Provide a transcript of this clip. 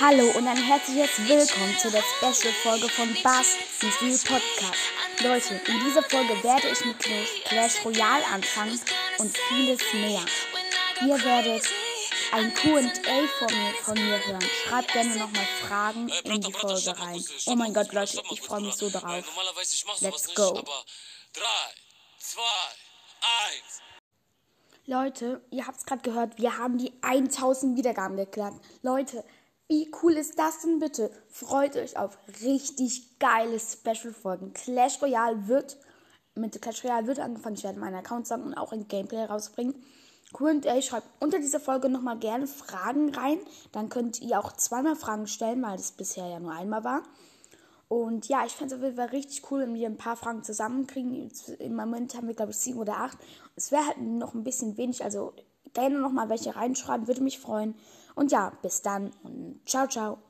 Hallo und ein herzliches Willkommen zu der Special-Folge von Bass Mystery Podcast. Leute, in dieser Folge werde ich mit Clash Royale anfangen und vieles mehr. Ihr werdet ein Q&A von mir, von mir hören. Schreibt gerne nochmal Fragen in die Folge rein. Oh mein Gott, Leute, ich freue mich so mach Let's go. nicht, aber 3, 2, 1. Leute, ihr habt es gerade gehört, wir haben die 1000 Wiedergaben geknackt. Leute, wie cool ist das denn bitte? Freut euch auf richtig geile Special-Folgen. Clash Royale wird, mit Clash Royale wird angefangen. Ich werde meinen Account sagen und auch ein Gameplay rausbringen. Q&A schreibt unter dieser Folge nochmal gerne Fragen rein. Dann könnt ihr auch zweimal Fragen stellen, weil das bisher ja nur einmal war. Und ja, ich fände es auf jeden Fall richtig cool, wenn wir ein paar Fragen zusammenkriegen. Im Moment haben wir, glaube ich, sieben oder acht. Es wäre halt noch ein bisschen wenig, also gerne noch mal welche reinschreiben, würde mich freuen. Und ja, bis dann und ciao, ciao.